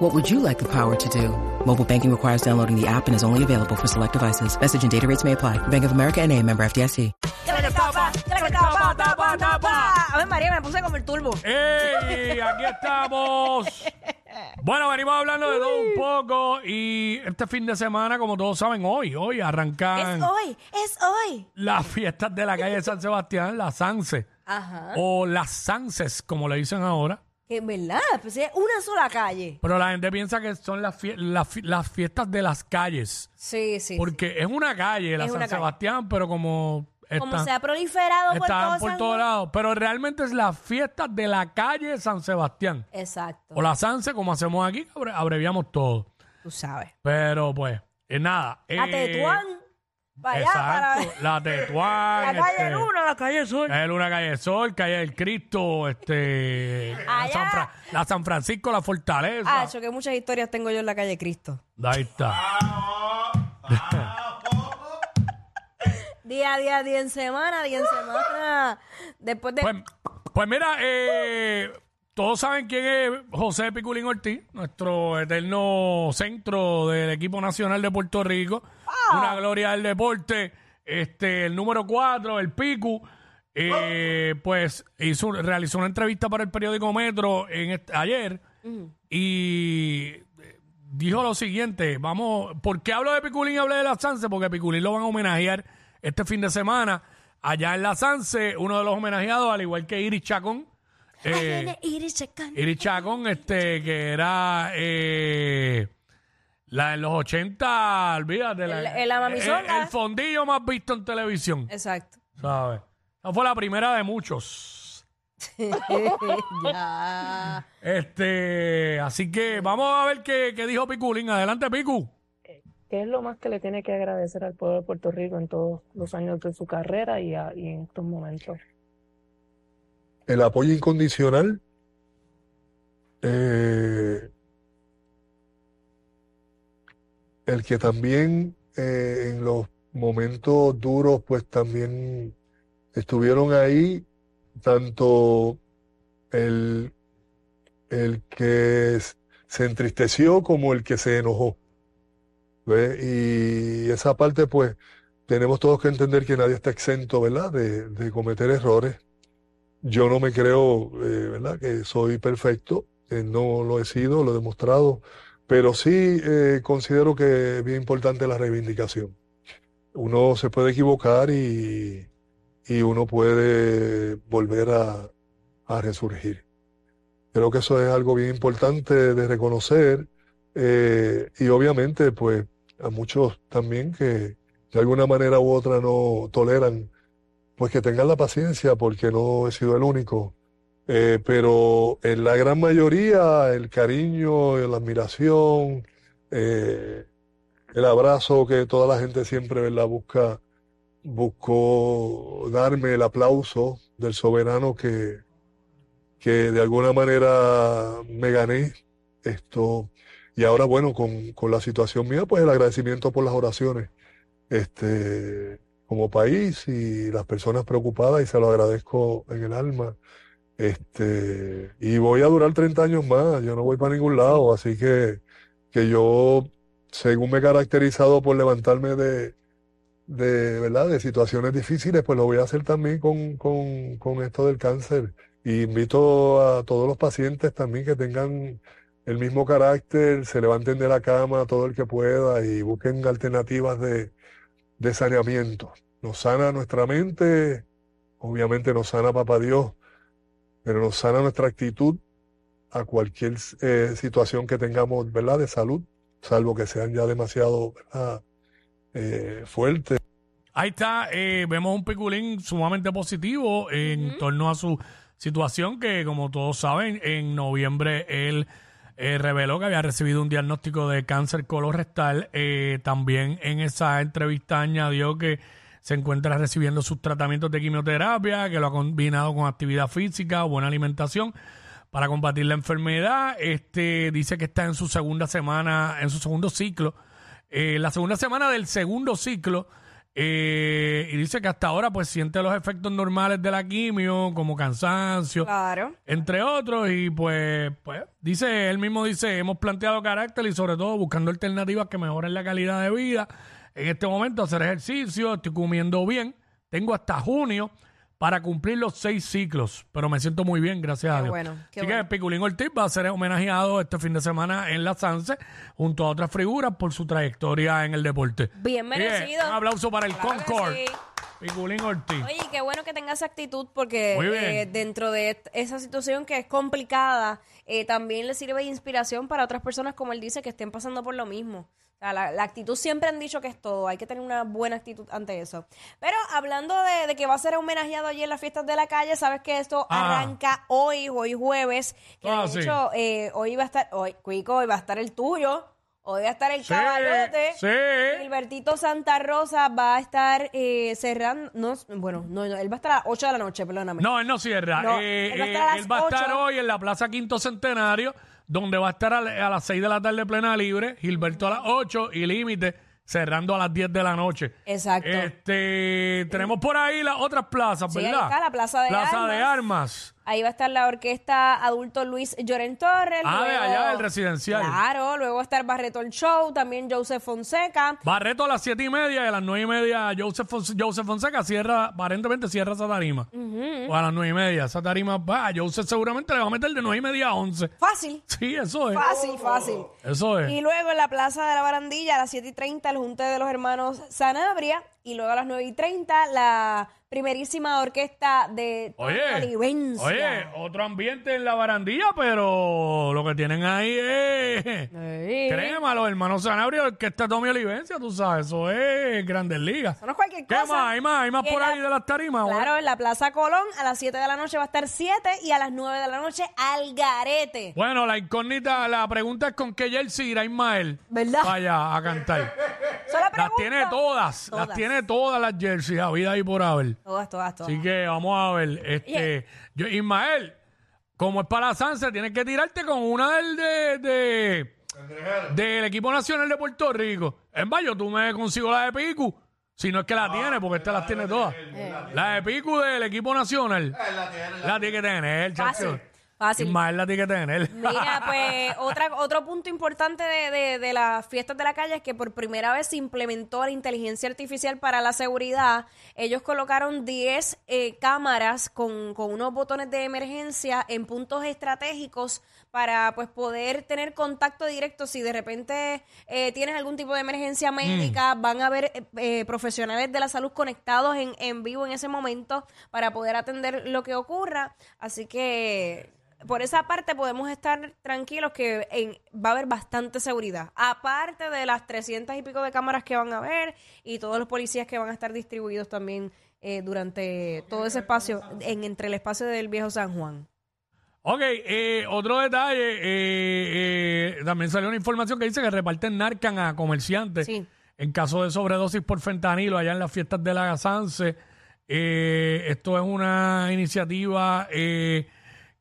What would you like the power to do? Mobile banking requires downloading the app and is only available for select devices. Message and data rates may apply. Bank of America and a member FDIC. A ver, María, me puse como el turbo. ¡Ey! Aquí estamos. Bueno, venimos hablando de todo un poco y este fin de semana, como todos saben, hoy, hoy arrancan Es hoy, es hoy. las fiestas de la calle de San Sebastián, las Sanse, Ajá. o las Sanses, como le dicen ahora. Que en verdad, pues es una sola calle. Pero la gente piensa que son las, fie- las fi- las fiestas de las calles, Sí, sí. porque es una calle, la Es San una calle. Sebastián, pero como Como están, se ha proliferado por todo por San todos Juan. lados, pero realmente es la fiesta de la calle San Sebastián. Exacto. O la Sanse, como hacemos aquí, que abre- abreviamos todo. Tú sabes. Pero pues, eh, nada. Eh, Tetuán. Para allá, Exacto, para. la Tetuán. La calle este, Luna, la calle Sol. Calle Luna, Calle Sol, Calle del Cristo, este, la Allá. San, Fra- la San Francisco, la Fortaleza. Ah, yo que muchas historias tengo yo en la calle Cristo. Ahí está. Día a día, día en semana, día en semana. Después de. Pues, pues mira, eh, todos saben quién es José Piculín Ortiz, nuestro eterno centro del equipo nacional de Puerto Rico. Ah. Una gloria del deporte. Este, el número 4, el Picu. eh, pues hizo, realizó una entrevista para el periódico Metro en este- ayer y dijo lo siguiente, vamos, ¿por qué hablo de Piculín y hablé de la Sanse? Porque a Piculín lo van a homenajear este fin de semana allá en la Sanse, uno de los homenajeados, al igual que Iris Chacón. Eh, Iris Chacón. Iris Chacón, este, que era eh, la de los 80, olvídate. la- El- el la mamizonga. el, el fondillo más visto en televisión, Exacto. ¿sabes? Esa fue la primera de muchos. ya. Este, así que vamos a ver qué, qué dijo Piculín. Adelante, Picu. ¿Qué es lo más que le tiene que agradecer al pueblo de Puerto Rico en todos los años de su carrera y, a- y en estos momentos? El apoyo incondicional, eh, el que también eh, en los momentos duros, pues también estuvieron ahí, tanto el, el que se entristeció como el que se enojó. Y esa parte, pues, tenemos todos que entender que nadie está exento, ¿verdad?, de, de cometer errores. Yo no me creo, eh, ¿verdad?, que soy perfecto, eh, no lo he sido, lo he demostrado, pero sí eh, considero que es bien importante la reivindicación. Uno se puede equivocar y, y uno puede volver a, a resurgir. Creo que eso es algo bien importante de reconocer y obviamente pues a muchos también que de alguna manera u otra no toleran pues que tengan la paciencia porque no he sido el único. Eh, pero en la gran mayoría el cariño, la admiración, eh, el abrazo que toda la gente siempre, ¿verdad? busca, buscó darme el aplauso del soberano que, que de alguna manera me gané esto. Y ahora, bueno, con, con la situación mía, pues el agradecimiento por las oraciones, este, como país y las personas preocupadas, y se lo agradezco en el alma. Este, y voy a durar 30 años más, yo no voy para ningún lado, así que, que yo, según me he caracterizado por levantarme de, de, ¿verdad? de situaciones difíciles, pues lo voy a hacer también con, con, con esto del cáncer. Y invito a todos los pacientes también que tengan el mismo carácter, se levanten de la cama todo el que pueda y busquen alternativas de, de saneamiento. Nos sana nuestra mente, obviamente nos sana Papá Dios, pero nos sana nuestra actitud a cualquier eh, situación que tengamos, ¿verdad? De salud, salvo que sean ya demasiado, ¿verdad? Eh, fuertes. Ahí está, eh, vemos un Piculín sumamente positivo en torno a su situación que, como todos saben, en noviembre él eh, reveló que había recibido un diagnóstico de cáncer colorectal. Eh, también en esa entrevista añadió que se encuentra recibiendo sus tratamientos de quimioterapia, que lo ha combinado con actividad física, buena alimentación para combatir la enfermedad. Este dice que está en su segunda semana, en su segundo ciclo, eh, la segunda semana del segundo ciclo. Eh, y dice que hasta ahora pues siente los efectos normales de la quimio, como cansancio, Claro. entre otros, y pues, pues, dice, él mismo dice, hemos planteado carácter y sobre todo buscando alternativas que mejoren la calidad de vida. En este momento hacer ejercicio, estoy comiendo bien, tengo hasta junio para cumplir los seis ciclos, pero me siento muy bien, gracias a Dios. bueno, qué Así bueno. que Piculín Ortiz va a ser homenajeado este fin de semana en la Sanse, junto a otras figuras por su trayectoria en el deporte. Bien merecido. un aplauso para el Claro que Concord. sí. Piculín Ortiz. Oye, qué bueno que tenga esa actitud porque Muy bien. eh, dentro de esa situación que es complicada, eh, también le sirve de inspiración para otras personas, como él dice, que estén pasando por lo mismo. Sea, la, la actitud siempre han dicho que es todo, hay que tener una buena actitud ante eso. Pero hablando de, de que va a ser homenajeado allí en las fiestas de la calle, sabes que esto Ah. arranca hoy, hoy jueves, que Ah, de sí. hecho eh, hoy va a estar, hoy, Cuico, hoy va a estar el tuyo, hoy va a estar el Sí, caballote. sí. Gilbertito Santa Rosa va a estar eh, cerrando, no, bueno, no, no, él va a estar a las 8 de la noche, perdóname. No, él no cierra. No, Eh, él va a eh, estar a las él va a estar hoy en la Plaza Quinto Centenario, donde va a estar a, a las 6 de la tarde plena libre, Gilberto a las 8 y límite cerrando a las 10 de la noche. Exacto. Este, tenemos por ahí las otras plazas, Sí, ahí ¿verdad? está la Plaza de Plaza de Armas. Ahí va a estar la orquesta adulto Luis Lloren Torres. Ah, de luego- allá del residencial. Claro, luego va a estar Barreto el Show, también Joseph Fonseca. Barreto a las 7 y media y a las 9 y media Joseph, Fons- Joseph Fonseca cierra, aparentemente cierra esa tarima. O a las 9 y media. Esa tarima, va, Joseph seguramente le va a meter de 9 y media a 11. Fácil, Sí, eso es. fácil, fácil. Eso es. Y luego en la Plaza de la Barandilla a las 7 y 30 el junte de los hermanos Sanabria. Y luego a las 9 y 30 la primerísima orquesta de Oye, Olivencia. oye, otro ambiente en la barandilla, pero lo que tienen ahí es Sí. crema, los hermanos Sanabria, que está Tommy Olivencia, tú sabes, eso es Grandes Ligas. Eso no es cualquier ¿Qué cosa. más? ¿Hay más? ¿Hay más por la- ahí de las tarimas? Claro, en la Plaza Colón a las 7 de la noche va a estar 7 y a las 9 de la noche Algarete. Bueno, la incógnita, la pregunta es con qué jersey irá Ismael ¿Verdad? vaya a cantar. Las tiene todas, las tiene todas las jerseys, a vida ahí por haber. Todas, todas, todas. Así que vamos a ver. Este, yo, Ismael, como es para la Sanse, tienes que tirarte con una del de, de- del equipo nacional de Puerto Rico. En Bayo, tú me consigo la de Picu. Si no es que la tiene, porque esta las tiene todas. La de Picu del equipo nacional. La tiene que tener, Fácil, fácil. Ismael la tiene que tener. Mira, pues otra, otro punto importante de, de- de las fiestas de la calle es que por primera vez se implementó la inteligencia artificial para la seguridad. Ellos colocaron 10 eh, cámaras con, con unos botones de emergencia en puntos estratégicos para pues poder tener contacto directo si de repente eh, tienes algún tipo de emergencia médica, van a haber eh, eh, profesionales de la salud conectados en, en vivo en ese momento para poder atender lo que ocurra. Así que por esa parte podemos estar tranquilos que en- va a haber bastante seguridad. Aparte de las 300 y pico de cámaras que van a haber y todos los policías que van a estar distribuidos también eh, durante todo ese espacio, en entre el espacio del viejo San Juan. Ok, eh, otro detalle, eh, eh, también salió una información que dice que reparten Narcan a comerciantes Sí. en caso de sobredosis por fentanilo allá en las fiestas de la Sanse. Eh, esto es una iniciativa eh,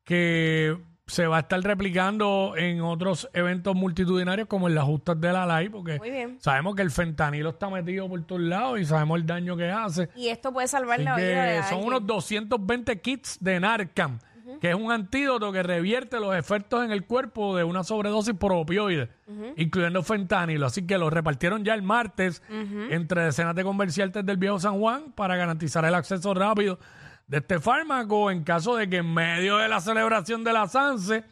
que se va a estar replicando en otros eventos multitudinarios como en las justas de la LAI, porque Muy bien. sabemos que el fentanilo está metido por todos lados y sabemos el daño que hace. Y esto puede salvar Así la vida de son alguien. unos 220 kits de Narcan, que es un antídoto que revierte los efectos en el cuerpo de una sobredosis por opioides, incluyendo fentanilo. Así que lo repartieron ya el martes entre decenas de comerciantes del viejo San Juan para garantizar el acceso rápido de este fármaco en caso de que en medio de la celebración de la SANSE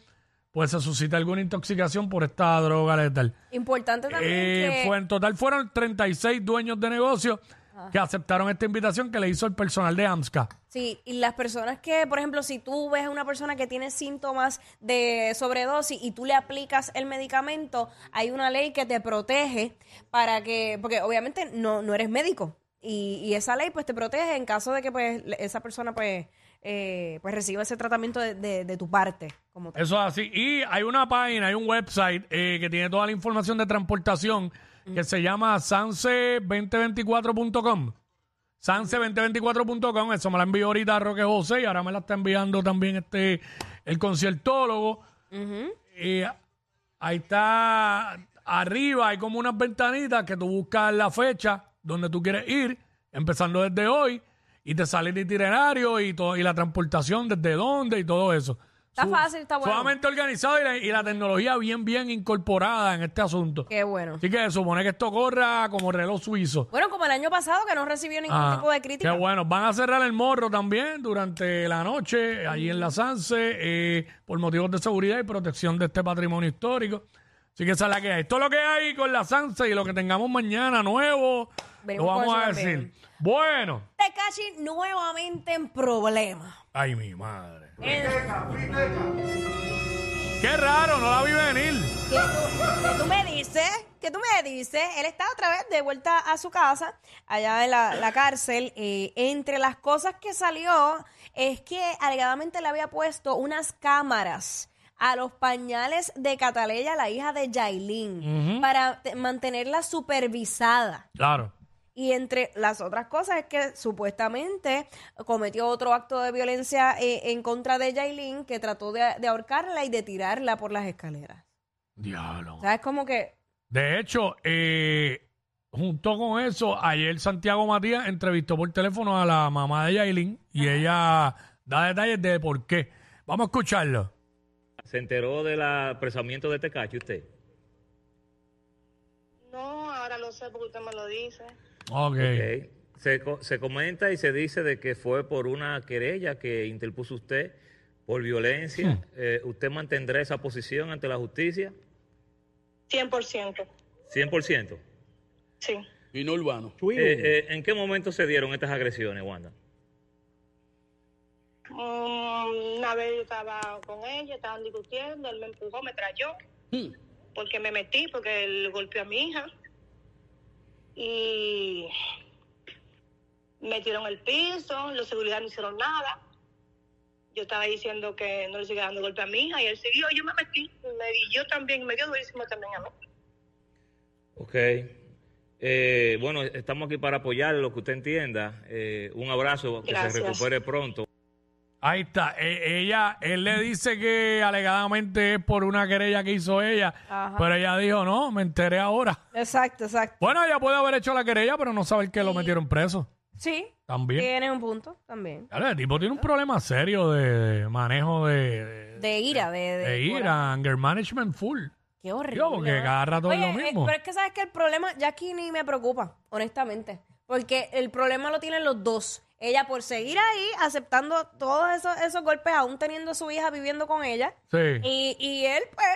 pues se suscita alguna intoxicación por esta droga letal. Importante también Eh, que... fue, en total fueron 36 dueños de negocio que aceptaron esta invitación que le hizo el personal de AMSCA. Sí, y las personas que, por ejemplo, si tú ves a una persona que tiene síntomas de sobredosis y tú le aplicas el medicamento, hay una ley que te protege para que, porque obviamente no, no eres médico y, y esa ley pues te protege en caso de que pues esa persona pues eh, pues reciba ese tratamiento de, de- de tu parte. Como tal. Eso es así. Y hay una página, hay un website eh, que tiene toda la información de transportación que se llama sanse2024.com. Sanse2024.com, eso me la envió ahorita Roque José y ahora me la está enviando también este el conciertólogo. Y ahí está arriba, hay como unas ventanitas que tú buscas la fecha donde tú quieres ir, empezando desde hoy, y te sale el itinerario y, todo, y la transportación desde dónde y todo eso. Está Su- fácil, está bueno. Sumamente organizado y la, y la tecnología bien, bien incorporada en este asunto. Qué bueno. Así que supone que esto corra como reloj suizo. Bueno, como el año pasado que no recibió ningún Ah, tipo de crítica. Qué bueno. Van a cerrar el morro también durante la noche, allí en la Sanse, eh, por motivos de seguridad y protección de este patrimonio histórico. Así que esa es la que hay. Todo lo que hay con la Sanse y lo que tengamos mañana nuevo, Venimos lo con vamos a decir. Bueno. Tecachi nuevamente en problemas. Ay, mi madre. Qué raro, no la vi venir. ¿Qué tú, qué tú me dices? ¿Qué tú me dices? Él está otra vez de vuelta a su casa, allá en la, la cárcel. Eh, entre las cosas que salió es que alegadamente le había puesto unas cámaras a los pañales de Cataleya, la hija de Yailin, para te- mantenerla supervisada. Claro. Y entre las otras cosas es que supuestamente cometió otro acto de violencia eh, en contra de Yailin que trató de, de ahorcarla y de tirarla por las escaleras. Diablo. O sea, es como que De hecho, eh, junto con eso, ayer Santiago Matías entrevistó por teléfono a la mamá de Yailin y ella da detalles de por qué. Vamos a escucharlo. ¿Se enteró del apresamiento de Tecachi usted? No, ahora lo sé porque usted me lo dice. Ok. Ok. Se, co- se comenta y se dice de que fue por una querella que interpuso usted por violencia. Eh, ¿Usted mantendrá esa posición ante la justicia? 100%. 100%. Sí. Y no urbano. Eh, eh, ¿En qué momento se dieron estas agresiones, Wanda? Mm, una vez yo estaba con ella, estaban discutiendo, él me empujó, me trayó, Hmm. porque me metí, porque él golpeó a mi hija. Y me tiró en el piso, los seguridad no hicieron nada. Yo estaba diciendo que no le siga dando golpe a mi hija y él siguió. Yo me metí, me di yo también, me dio durísimo también a mí. Ok. Eh, bueno, estamos aquí para apoyarle lo que usted entienda. Eh, un abrazo, que se recupere pronto. Ahí está. E- ella, él le dice que alegadamente es por una querella que hizo ella, Ajá. pero ella dijo, no, me enteré ahora. Exacto, exacto. Bueno, ella puede haber hecho la querella, pero no saber que lo metieron preso. Sí, También. tiene un punto también. Claro, el tipo tiene un problema serio de, de manejo de, de, De ira, de, de, de ira, anger management full. Qué horrible. Yo, porque cada rato es Oye, lo eh, mismo. pero es que sabes que el problema ya aquí ni me preocupa, honestamente. Porque el problema lo tienen los dos. Ella por seguir ahí, aceptando todos esos, esos golpes, aún teniendo a su hija viviendo con ella. Sí. Y, y él, pues,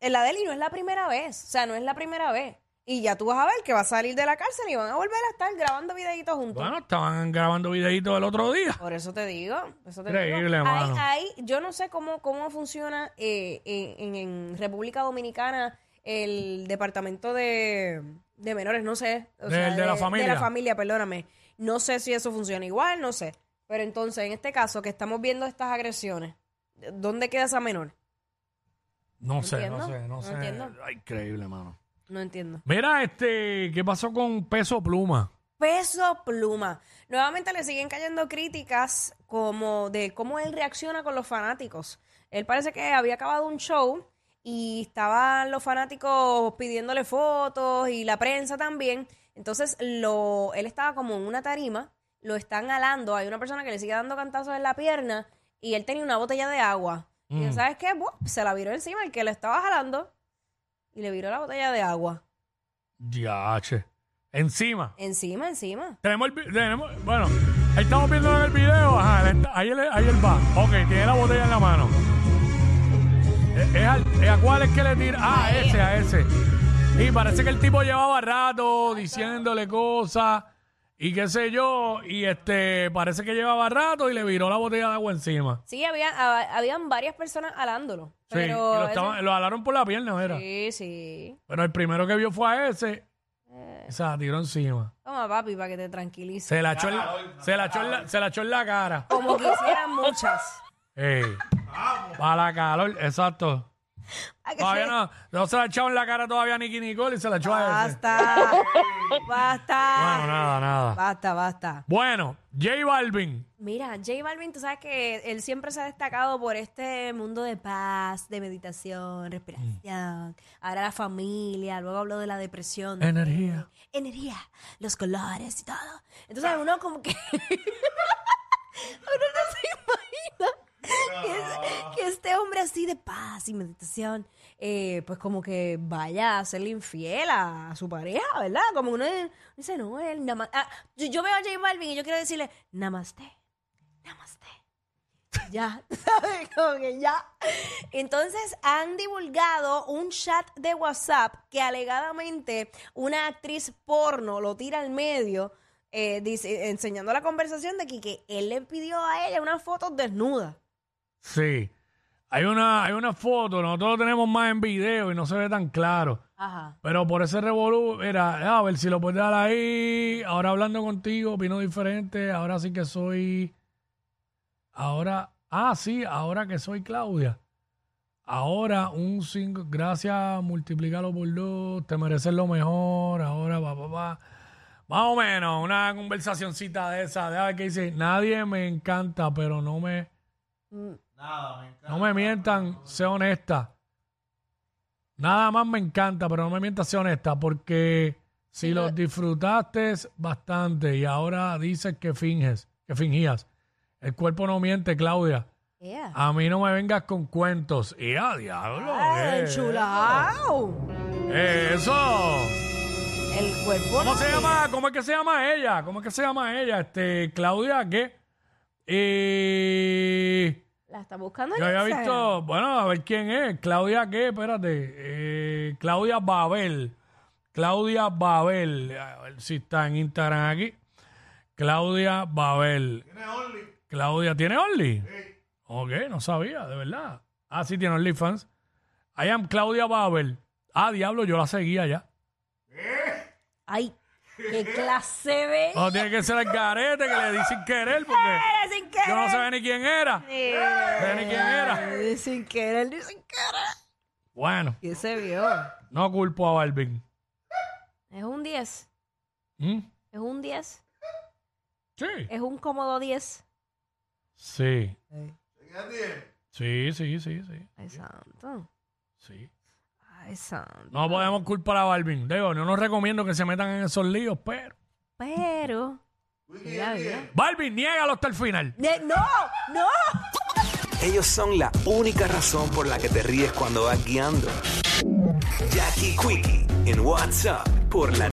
en la de él, y no es la primera vez. O sea, no es la primera vez. Y ya tú vas a ver que va a salir de la cárcel y van a volver a estar grabando videitos juntos. Bueno, estaban grabando videitos el otro día. Por eso te digo. por eso te Increíble, digo. mano. Hay, hay- yo no sé cómo, cómo funciona eh, en- en República Dominicana el departamento de, de menores, no sé. O Del- de la familia. De la familia, perdóname. No sé si eso funciona igual, no sé. Pero entonces, en este caso, que estamos viendo estas agresiones, ¿dónde queda esa menor? No sé, entiendo, no sé, no no sé. entiendo. Ay, increíble, mano. No entiendo. Mira, este, ¿qué pasó con Peso Pluma? Peso Pluma. Nuevamente le siguen cayendo críticas como de cómo él reacciona con los fanáticos. Él parece que había acabado un show y estaban los fanáticos pidiéndole fotos y la prensa también. Entonces lo, él estaba como en una tarima, lo están alando. Hay una persona que le sigue dando cantazos en la pierna y él tenía una botella de agua. Y Mm. ¿sabes qué? Buah, se la viró encima el que lo estaba jalando y le viró la botella de agua. Yache. Encima. Encima, encima. Tenemos el tenemos, bueno, ahí estamos viendo en el video, ajá, él está- ahí, él, ahí él va. Ok, tiene la botella en la mano. ¿Es, es al- es a cuál es que le tira? Ah, a ese, a ese. Y parece que el tipo llevaba rato diciéndole cosas y qué sé yo, y este, parece que llevaba rato y le viró la botella de agua encima. Sí, había, ha- habían varias personas alándolo. Sí, y Pero lo, ese- estaban- lo jalaron por la pierna, mira. sí, sí. Pero el primero que vio fue a ese y se la tiró encima. Toma, papi, para que te tranquilices. Se la echó en, se la echó en la- se la echó en la cara. Como quisieran muchas. Ey. Para la calor, exacto. A que Todavía se- no, no se la ha echado en la cara todavía a Nicky Nicole y se la echó a ese. Basta. Basta. Bueno, nada, nada. Basta, basta. Bueno, J Balvin. Mira, J Balvin, tú sabes que él siempre se ha destacado por este mundo de paz, de meditación, respiración. Ahora la familia, luego habló de la depresión. Energía. Energía, los colores y todo. Entonces uno como que... uno no que, es- que este hombre así de paz y meditación, eh, pues como que vaya a serle infiel a, su pareja, ¿verdad? Como uno dice, no, él nama- ah, yo, yo veo a J Balvin y yo quiero decirle, namaste, namaste. Ya, ¿sabes? Como que ya. Entonces han divulgado un chat de WhatsApp que alegadamente una actriz porno lo tira al medio, eh, dice, enseñando la conversación de que, que él le pidió a ella unas fotos desnudas. Sí. Hay una, hay una foto, nosotros lo tenemos más en video y no se ve tan claro. Ajá. Pero por ese revolú, era, a ver si lo puedes dar ahí. Ahora hablando contigo, opino diferente. Ahora sí que soy. Ahora, ah, sí, ahora que soy Claudia. Ahora un 5, gracias, multiplícalo por dos, te mereces lo mejor. Ahora, va, va, va. Más o menos, una conversacioncita de esa, de a ver qué dice. Nadie me encanta, pero no me. No me mientan, sé honesta. Nada más me encanta, pero no me mientas, sé honesta, porque si los disfrutaste bastante y ahora dices que finges, que fingías, el cuerpo no miente, Claudia. Yeah. A mí no me vengas con cuentos. Y a diablo. Ah, ¿qué? enchulao. Eso. El cuerpo. ¿Cómo no se es- llama? ¿Cómo es que se llama ella? ¿Cómo es que se llama ella? Este, Claudia, ¿qué? Eh, La está buscando en yo había Instagram. visto, bueno, a ver quién es. Claudia, ¿qué? Espérate. Eh, Claudia Babel. Claudia Babel. A ver si está en Instagram aquí. Claudia Babel. ¿Tiene Only? Claudia, ¿tiene Only? Ok, no sabía, de verdad. Ah, sí, tiene OnlyFans. I am Claudia Babel. Ah, diablo, yo la seguía ya. Ay, qué clase de. No, tiene que ser el garete que le di sin querer porque querer. Yo no sabía ni quién era. No sabía ni quién era. Eh, Sin querer, ni sin querer. Bueno, ¿Qué se vio? no culpo a Balvin. Es un 10. ¿Mm? Es un 10. Sí. Es un cómodo 10. Sí. Sí, sí, sí, sí. Ay, santo. sí. Ay, santo. No podemos culpar a Balvin. Digo, yo no recomiendo que se metan en esos líos, pero. Pero. Mira, mira. Balvin, niégalo hasta el final. Ne- ¡No! ¡No! Ellos son la única razón por la que te ríes cuando vas guiando. Jackie Quickie en WhatsApp por la